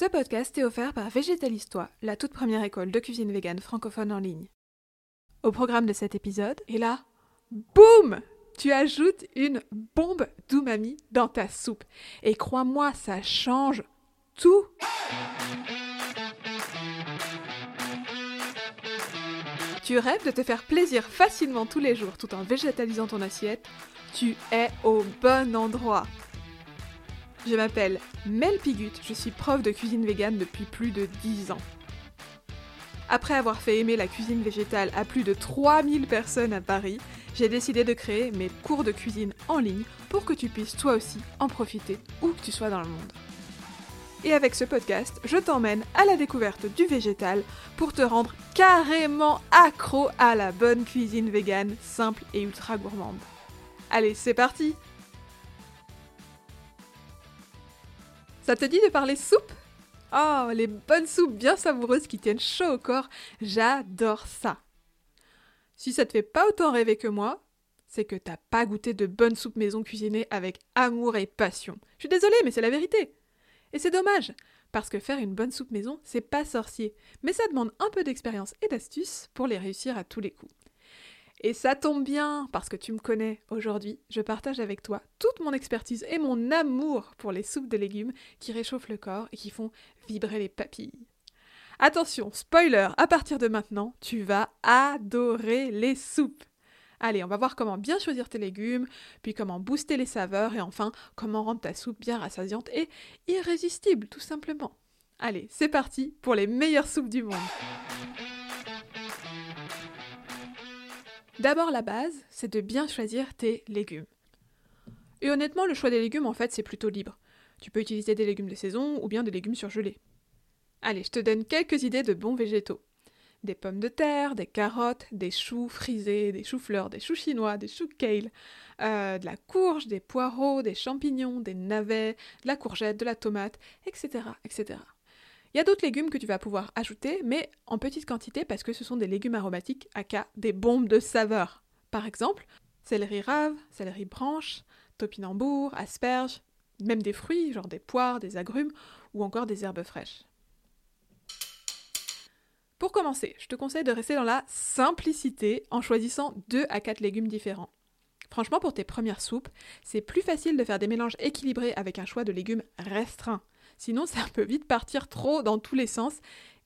Ce podcast est offert par Végétalistois, la toute première école de cuisine végane francophone en ligne. Au programme de cet épisode, et là, boum Tu ajoutes une bombe d'umami dans ta soupe. Et crois-moi, ça change tout Tu rêves de te faire plaisir facilement tous les jours tout en végétalisant ton assiette? Tu es au bon endroit je m'appelle Mel Pigut, je suis prof de cuisine végane depuis plus de 10 ans. Après avoir fait aimer la cuisine végétale à plus de 3000 personnes à Paris, j'ai décidé de créer mes cours de cuisine en ligne pour que tu puisses toi aussi en profiter où que tu sois dans le monde. Et avec ce podcast, je t'emmène à la découverte du végétal pour te rendre carrément accro à la bonne cuisine végane simple et ultra gourmande. Allez, c'est parti Ça te dit de parler soupe? Oh, les bonnes soupes bien savoureuses qui tiennent chaud au corps, j'adore ça. Si ça te fait pas autant rêver que moi, c'est que t'as pas goûté de bonnes soupes maison cuisinées avec amour et passion. Je suis désolée, mais c'est la vérité. Et c'est dommage, parce que faire une bonne soupe maison, c'est pas sorcier, mais ça demande un peu d'expérience et d'astuce pour les réussir à tous les coups. Et ça tombe bien, parce que tu me connais. Aujourd'hui, je partage avec toi toute mon expertise et mon amour pour les soupes de légumes qui réchauffent le corps et qui font vibrer les papilles. Attention, spoiler, à partir de maintenant, tu vas adorer les soupes. Allez, on va voir comment bien choisir tes légumes, puis comment booster les saveurs et enfin comment rendre ta soupe bien rassasiante et irrésistible, tout simplement. Allez, c'est parti pour les meilleures soupes du monde. D'abord, la base, c'est de bien choisir tes légumes. Et honnêtement, le choix des légumes, en fait, c'est plutôt libre. Tu peux utiliser des légumes de saison ou bien des légumes surgelés. Allez, je te donne quelques idées de bons végétaux. Des pommes de terre, des carottes, des choux frisés, des choux-fleurs, des choux chinois, des choux kale, euh, de la courge, des poireaux, des champignons, des navets, de la courgette, de la tomate, etc., etc. Il y a d'autres légumes que tu vas pouvoir ajouter, mais en petite quantité parce que ce sont des légumes aromatiques, aka des bombes de saveur. Par exemple, céleri rave, céleri branche, topinambour, asperges, même des fruits, genre des poires, des agrumes ou encore des herbes fraîches. Pour commencer, je te conseille de rester dans la simplicité en choisissant 2 à 4 légumes différents. Franchement, pour tes premières soupes, c'est plus facile de faire des mélanges équilibrés avec un choix de légumes restreint. Sinon, ça peut vite partir trop dans tous les sens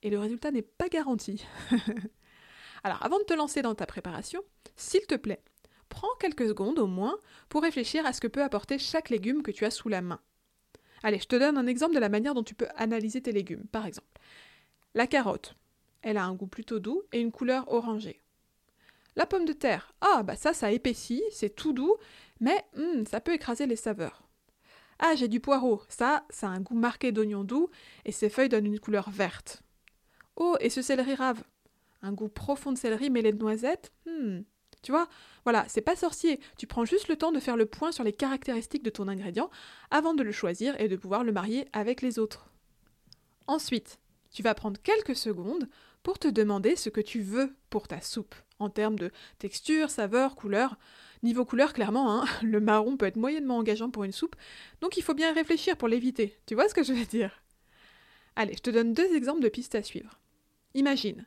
et le résultat n'est pas garanti. Alors, avant de te lancer dans ta préparation, s'il te plaît, prends quelques secondes au moins pour réfléchir à ce que peut apporter chaque légume que tu as sous la main. Allez, je te donne un exemple de la manière dont tu peux analyser tes légumes. Par exemple, la carotte, elle a un goût plutôt doux et une couleur orangée. La pomme de terre, ah bah ça, ça épaissit, c'est tout doux, mais hmm, ça peut écraser les saveurs. Ah, j'ai du poireau. Ça, ça a un goût marqué d'oignon doux et ses feuilles donnent une couleur verte. Oh, et ce céleri rave. Un goût profond de céleri mêlé de noisettes Hmm. Tu vois, voilà, c'est pas sorcier. Tu prends juste le temps de faire le point sur les caractéristiques de ton ingrédient avant de le choisir et de pouvoir le marier avec les autres. Ensuite, tu vas prendre quelques secondes pour te demander ce que tu veux pour ta soupe, en termes de texture, saveur, couleur. Niveau couleur, clairement, hein, le marron peut être moyennement engageant pour une soupe, donc il faut bien réfléchir pour l'éviter. Tu vois ce que je veux dire? Allez, je te donne deux exemples de pistes à suivre. Imagine,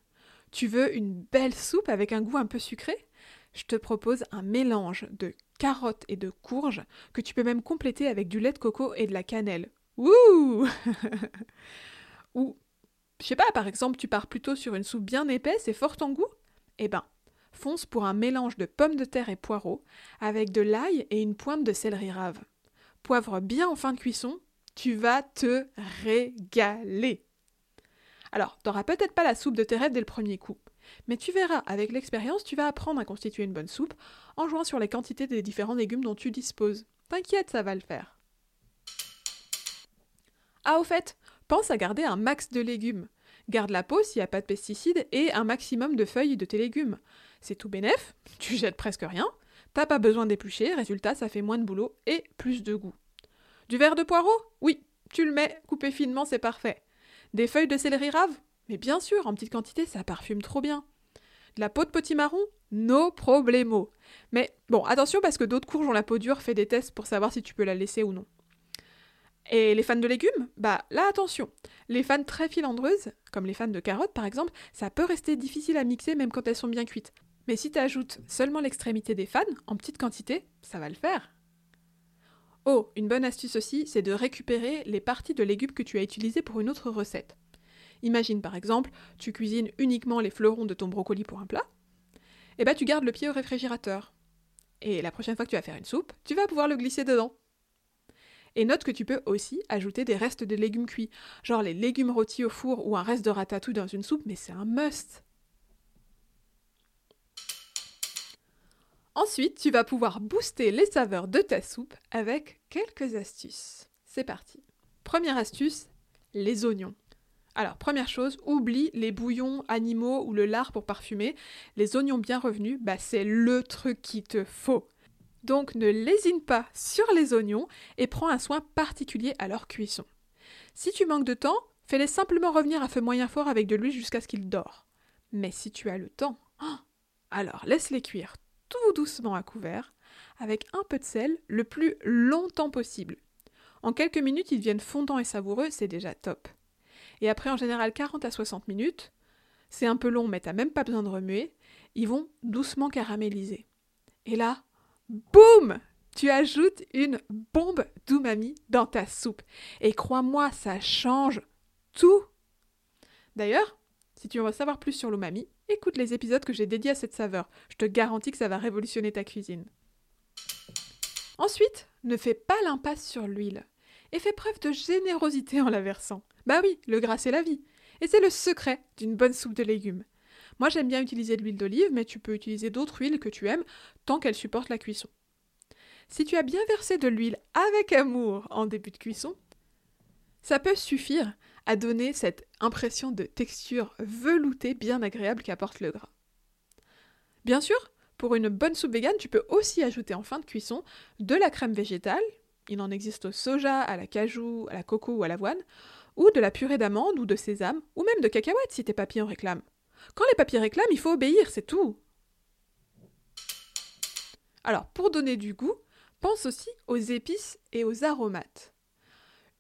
tu veux une belle soupe avec un goût un peu sucré? Je te propose un mélange de carottes et de courges que tu peux même compléter avec du lait de coco et de la cannelle. Ou, je sais pas, par exemple, tu pars plutôt sur une soupe bien épaisse et forte en goût? Eh ben, fonce pour un mélange de pommes de terre et poireaux, avec de l'ail et une pointe de céleri rave. Poivre bien en fin de cuisson, tu vas te régaler. Alors, t'auras peut-être pas la soupe de tes rêves dès le premier coup, mais tu verras, avec l'expérience, tu vas apprendre à constituer une bonne soupe en jouant sur les quantités des différents légumes dont tu disposes. T'inquiète, ça va le faire. Ah, au fait, pense à garder un max de légumes. Garde la peau s'il n'y a pas de pesticides et un maximum de feuilles de tes légumes. C'est tout bénef, tu jettes presque rien, t'as pas besoin d'éplucher, résultat ça fait moins de boulot et plus de goût. Du verre de poireau? Oui, tu le mets, coupé finement, c'est parfait. Des feuilles de céleri rave? Mais bien sûr, en petite quantité, ça parfume trop bien. De la peau de potimarron? No problemo. Mais bon, attention parce que d'autres courges ont la peau dure, fais des tests pour savoir si tu peux la laisser ou non. Et les fans de légumes? Bah là attention, les fans très filandreuses, comme les fans de carottes par exemple, ça peut rester difficile à mixer même quand elles sont bien cuites. Mais si tu ajoutes seulement l'extrémité des fans, en petite quantité, ça va le faire. Oh, une bonne astuce aussi, c'est de récupérer les parties de légumes que tu as utilisées pour une autre recette. Imagine par exemple, tu cuisines uniquement les fleurons de ton brocoli pour un plat, et bah tu gardes le pied au réfrigérateur. Et la prochaine fois que tu vas faire une soupe, tu vas pouvoir le glisser dedans. Et note que tu peux aussi ajouter des restes de légumes cuits, genre les légumes rôtis au four ou un reste de ratatouille dans une soupe, mais c'est un must. Ensuite, tu vas pouvoir booster les saveurs de ta soupe avec quelques astuces. C'est parti. Première astuce, les oignons. Alors, première chose, oublie les bouillons animaux ou le lard pour parfumer. Les oignons bien revenus, bah, c'est le truc qu'il te faut. Donc ne lésine pas sur les oignons et prends un soin particulier à leur cuisson. Si tu manques de temps, fais-les simplement revenir à feu moyen fort avec de l'huile jusqu'à ce qu'ils dorent. Mais si tu as le temps, oh, alors laisse-les cuire tout doucement à couvert, avec un peu de sel, le plus longtemps possible. En quelques minutes, ils deviennent fondants et savoureux, c'est déjà top. Et après, en général, 40 à 60 minutes, c'est un peu long, mais t'as même pas besoin de remuer, ils vont doucement caraméliser. Et là, boum Tu ajoutes une bombe d'umami dans ta soupe. Et crois-moi, ça change tout. D'ailleurs, si tu veux savoir plus sur l'umami, écoute les épisodes que j'ai dédiés à cette saveur. Je te garantis que ça va révolutionner ta cuisine. Ensuite, ne fais pas l'impasse sur l'huile et fais preuve de générosité en la versant. Bah oui, le gras c'est la vie. Et c'est le secret d'une bonne soupe de légumes. Moi j'aime bien utiliser de l'huile d'olive, mais tu peux utiliser d'autres huiles que tu aimes tant qu'elles supportent la cuisson. Si tu as bien versé de l'huile avec amour en début de cuisson, ça peut suffire à donner cette impression de texture veloutée bien agréable qu'apporte le gras. Bien sûr, pour une bonne soupe végane, tu peux aussi ajouter en fin de cuisson de la crème végétale, il en existe au soja, à la cajou, à la coco ou à l'avoine, ou de la purée d'amande ou de sésame, ou même de cacahuètes si tes papiers en réclament. Quand les papiers réclament, il faut obéir, c'est tout. Alors, pour donner du goût, pense aussi aux épices et aux aromates.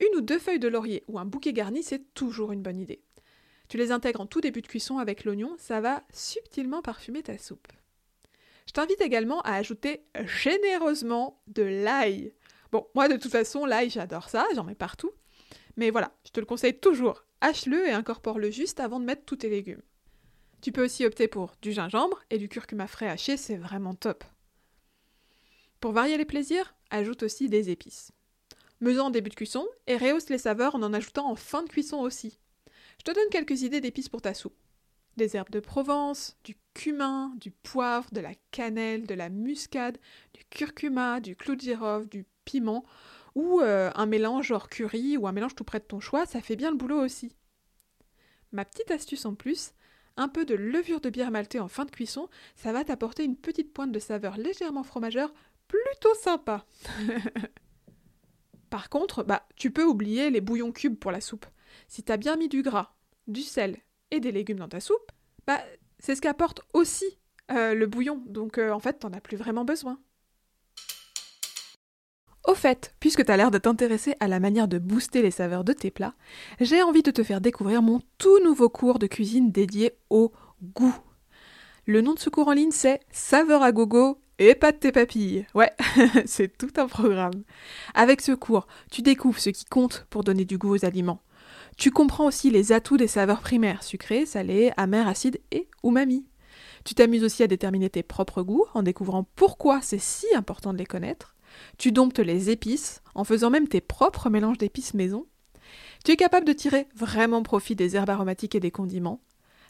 Une ou deux feuilles de laurier ou un bouquet garni, c'est toujours une bonne idée. Tu les intègres en tout début de cuisson avec l'oignon, ça va subtilement parfumer ta soupe. Je t'invite également à ajouter généreusement de l'ail. Bon, moi de toute façon, l'ail, j'adore ça, j'en mets partout. Mais voilà, je te le conseille toujours. Hache-le et incorpore-le juste avant de mettre tous tes légumes. Tu peux aussi opter pour du gingembre et du curcuma frais haché, c'est vraiment top. Pour varier les plaisirs, ajoute aussi des épices. Mets-en en début de cuisson et rehausse les saveurs en en ajoutant en fin de cuisson aussi. Je te donne quelques idées d'épices pour ta soupe. Des herbes de Provence, du cumin, du poivre, de la cannelle, de la muscade, du curcuma, du clou de girofle, du piment, ou euh, un mélange hors curry ou un mélange tout près de ton choix, ça fait bien le boulot aussi. Ma petite astuce en plus, un peu de levure de bière maltée en fin de cuisson, ça va t'apporter une petite pointe de saveur légèrement fromageur, plutôt sympa. Par contre, bah, tu peux oublier les bouillons cubes pour la soupe. Si t'as bien mis du gras, du sel et des légumes dans ta soupe, bah, c'est ce qu'apporte aussi euh, le bouillon, donc euh, en fait, t'en as plus vraiment besoin. Au fait, puisque tu as l'air de t'intéresser à la manière de booster les saveurs de tes plats, j'ai envie de te faire découvrir mon tout nouveau cours de cuisine dédié au goût. Le nom de ce cours en ligne, c'est Saveur à gogo et pas de tes papilles. Ouais, c'est tout un programme. Avec ce cours, tu découvres ce qui compte pour donner du goût aux aliments. Tu comprends aussi les atouts des saveurs primaires, sucrées, salées, amères, acides et umami. Tu t'amuses aussi à déterminer tes propres goûts en découvrant pourquoi c'est si important de les connaître. Tu domptes les épices en faisant même tes propres mélanges d'épices maison. Tu es capable de tirer vraiment profit des herbes aromatiques et des condiments.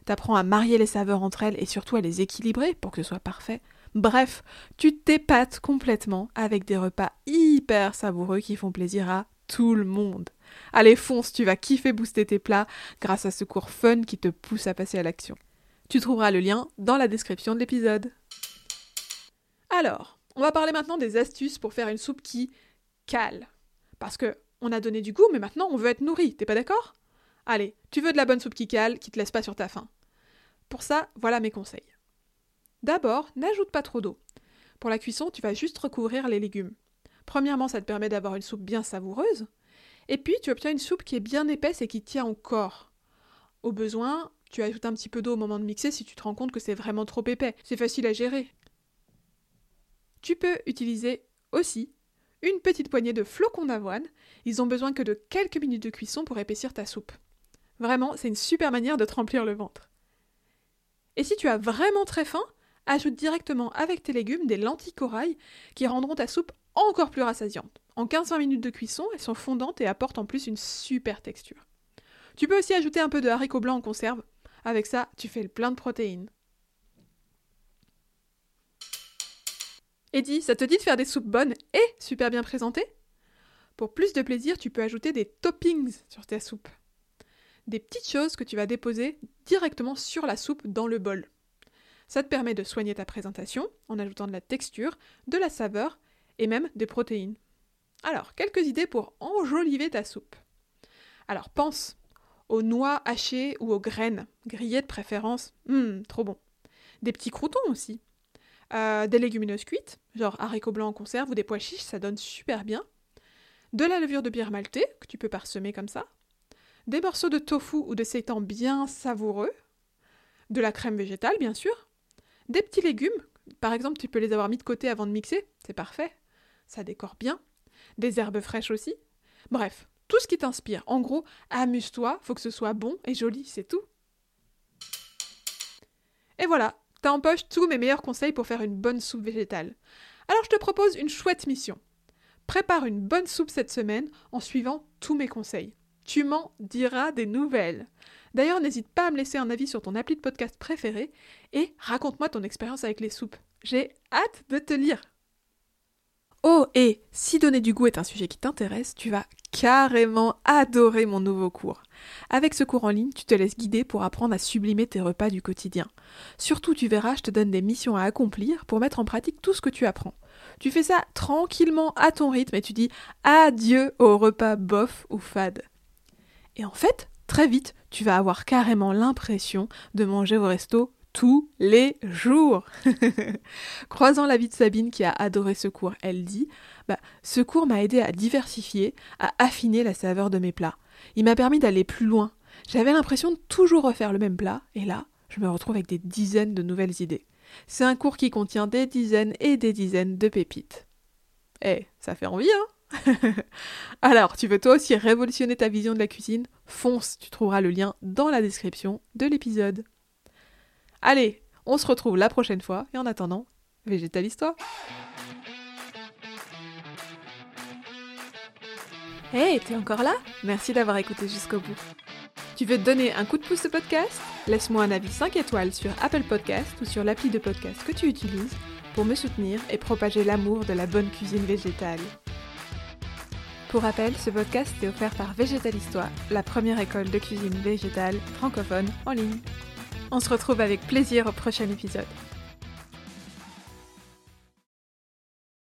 T'apprends à marier les saveurs entre elles et surtout à les équilibrer pour que ce soit parfait. Bref, tu t'épates complètement avec des repas hyper savoureux qui font plaisir à tout le monde. Allez, fonce, tu vas kiffer booster tes plats grâce à ce cours fun qui te pousse à passer à l'action. Tu trouveras le lien dans la description de l'épisode. Alors, on va parler maintenant des astuces pour faire une soupe qui cale. Parce que on a donné du goût, mais maintenant on veut être nourri, t'es pas d'accord? Allez, tu veux de la bonne soupe qui cale, qui te laisse pas sur ta faim. Pour ça, voilà mes conseils. D'abord, n'ajoute pas trop d'eau. Pour la cuisson, tu vas juste recouvrir les légumes. Premièrement, ça te permet d'avoir une soupe bien savoureuse. Et puis tu obtiens une soupe qui est bien épaisse et qui tient encore. Au besoin, tu ajoutes un petit peu d'eau au moment de mixer si tu te rends compte que c'est vraiment trop épais. C'est facile à gérer. Tu peux utiliser aussi une petite poignée de flocons d'avoine. Ils ont besoin que de quelques minutes de cuisson pour épaissir ta soupe. Vraiment, c'est une super manière de te remplir le ventre. Et si tu as vraiment très faim, ajoute directement avec tes légumes des lentilles corail qui rendront ta soupe encore plus rassasiante. En 15-20 minutes de cuisson, elles sont fondantes et apportent en plus une super texture. Tu peux aussi ajouter un peu de haricots blancs en conserve. Avec ça, tu fais le plein de protéines. Eddie, ça te dit de faire des soupes bonnes et super bien présentées? Pour plus de plaisir, tu peux ajouter des toppings sur ta soupe. Des petites choses que tu vas déposer directement sur la soupe dans le bol. Ça te permet de soigner ta présentation en ajoutant de la texture, de la saveur et même des protéines. Alors, quelques idées pour enjoliver ta soupe. Alors, pense aux noix hachées ou aux graines, grillées de préférence. Hum, trop bon. Des petits croutons aussi. Euh, des légumineuses cuites, genre haricots blancs en conserve ou des pois chiches, ça donne super bien. De la levure de bière maltée, que tu peux parsemer comme ça. Des morceaux de tofu ou de seitan bien savoureux. De la crème végétale, bien sûr. Des petits légumes, par exemple, tu peux les avoir mis de côté avant de mixer, c'est parfait. Ça décore bien. Des herbes fraîches aussi. Bref, tout ce qui t'inspire. En gros, amuse-toi, faut que ce soit bon et joli, c'est tout. Et voilà, t'as en poche tous mes meilleurs conseils pour faire une bonne soupe végétale. Alors je te propose une chouette mission. Prépare une bonne soupe cette semaine en suivant tous mes conseils. Tu m'en diras des nouvelles. D'ailleurs, n'hésite pas à me laisser un avis sur ton appli de podcast préféré et raconte-moi ton expérience avec les soupes. J'ai hâte de te lire. Oh, et si donner du goût est un sujet qui t'intéresse, tu vas carrément adorer mon nouveau cours. Avec ce cours en ligne, tu te laisses guider pour apprendre à sublimer tes repas du quotidien. Surtout, tu verras, je te donne des missions à accomplir pour mettre en pratique tout ce que tu apprends. Tu fais ça tranquillement à ton rythme et tu dis adieu au repas bof ou fade. Et en fait, très vite, tu vas avoir carrément l'impression de manger au resto tous les jours. Croisant la vie de Sabine qui a adoré ce cours, elle dit bah, Ce cours m'a aidé à diversifier, à affiner la saveur de mes plats. Il m'a permis d'aller plus loin. J'avais l'impression de toujours refaire le même plat, et là, je me retrouve avec des dizaines de nouvelles idées. C'est un cours qui contient des dizaines et des dizaines de pépites. Eh, ça fait envie, hein? Alors, tu veux toi aussi révolutionner ta vision de la cuisine? Fonce, tu trouveras le lien dans la description de l'épisode. Allez, on se retrouve la prochaine fois et en attendant, végétalise-toi. Hey, t'es encore là? Merci d'avoir écouté jusqu'au bout. Tu veux te donner un coup de pouce au podcast? Laisse-moi un avis 5 étoiles sur Apple Podcast ou sur l'appli de podcast que tu utilises pour me soutenir et propager l'amour de la bonne cuisine végétale. Pour rappel, ce podcast est offert par Végétalise-toi, la première école de cuisine végétale francophone en ligne. On se retrouve avec plaisir au prochain épisode.